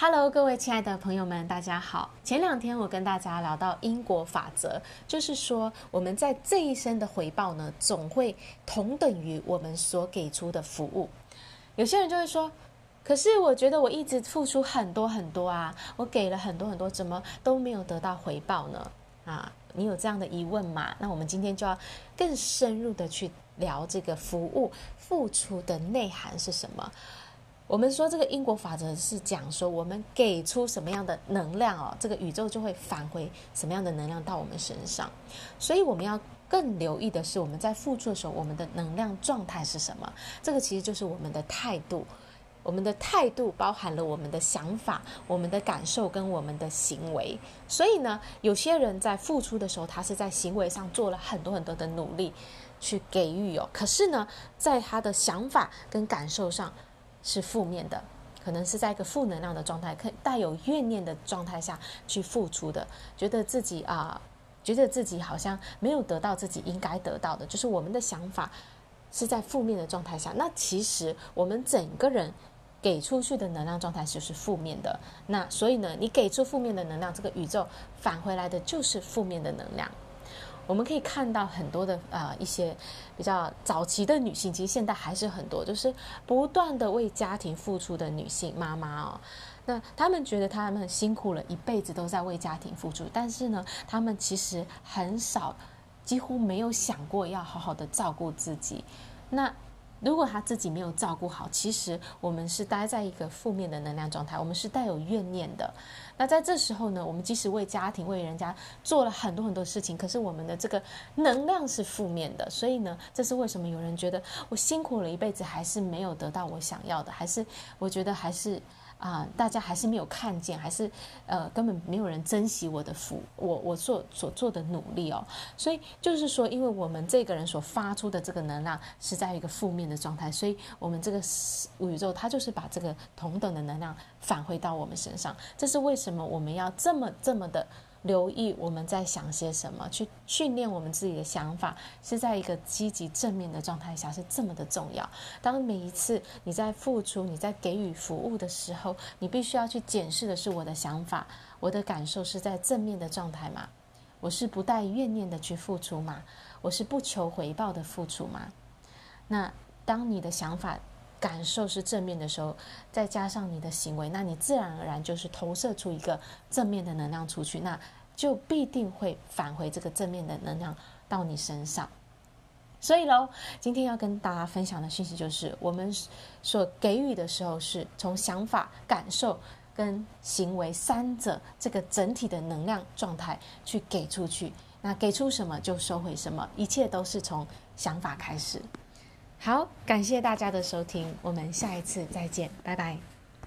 Hello，各位亲爱的朋友们，大家好。前两天我跟大家聊到因果法则，就是说我们在这一生的回报呢，总会同等于我们所给出的服务。有些人就会说，可是我觉得我一直付出很多很多啊，我给了很多很多，怎么都没有得到回报呢？啊，你有这样的疑问吗？那我们今天就要更深入的去聊这个服务付出的内涵是什么。我们说这个因果法则是讲说，我们给出什么样的能量哦，这个宇宙就会返回什么样的能量到我们身上。所以我们要更留意的是，我们在付出的时候，我们的能量状态是什么？这个其实就是我们的态度。我们的态度包含了我们的想法、我们的感受跟我们的行为。所以呢，有些人在付出的时候，他是在行为上做了很多很多的努力去给予哦，可是呢，在他的想法跟感受上。是负面的，可能是在一个负能量的状态，可带有怨念的状态下去付出的，觉得自己啊、觉得自己好像没有得到自己应该得到的，就是我们的想法是在负面的状态下。那其实我们整个人给出去的能量状态就是负面的。那所以呢，你给出负面的能量，这个宇宙返回来的就是负面的能量。我们可以看到很多的呃一些比较早期的女性，其实现在还是很多，就是不断的为家庭付出的女性妈妈哦。那她们觉得她们辛苦了一辈子都在为家庭付出，但是呢，她们其实很少，几乎没有想过要好好的照顾自己。那如果他自己没有照顾好，其实我们是待在一个负面的能量状态，我们是带有怨念的。那在这时候呢，我们即使为家庭、为人家做了很多很多事情，可是我们的这个能量是负面的。所以呢，这是为什么有人觉得我辛苦了一辈子，还是没有得到我想要的，还是我觉得还是。啊、大家还是没有看见，还是呃，根本没有人珍惜我的福，我我做所做的努力哦。所以就是说，因为我们这个人所发出的这个能量是在一个负面的状态，所以我们这个宇宙它就是把这个同等的能量返回到我们身上。这是为什么我们要这么这么的。留意我们在想些什么，去训练我们自己的想法，是在一个积极正面的状态下，是这么的重要。当每一次你在付出、你在给予服务的时候，你必须要去检视的是我的想法、我的感受是在正面的状态吗？我是不带怨念的去付出吗？我是不求回报的付出吗？那当你的想法、感受是正面的时候，再加上你的行为，那你自然而然就是投射出一个正面的能量出去，那就必定会返回这个正面的能量到你身上。所以喽，今天要跟大家分享的讯息就是，我们所给予的时候，是从想法、感受跟行为三者这个整体的能量状态去给出去。那给出什么就收回什么，一切都是从想法开始。好，感谢大家的收听，我们下一次再见，拜拜。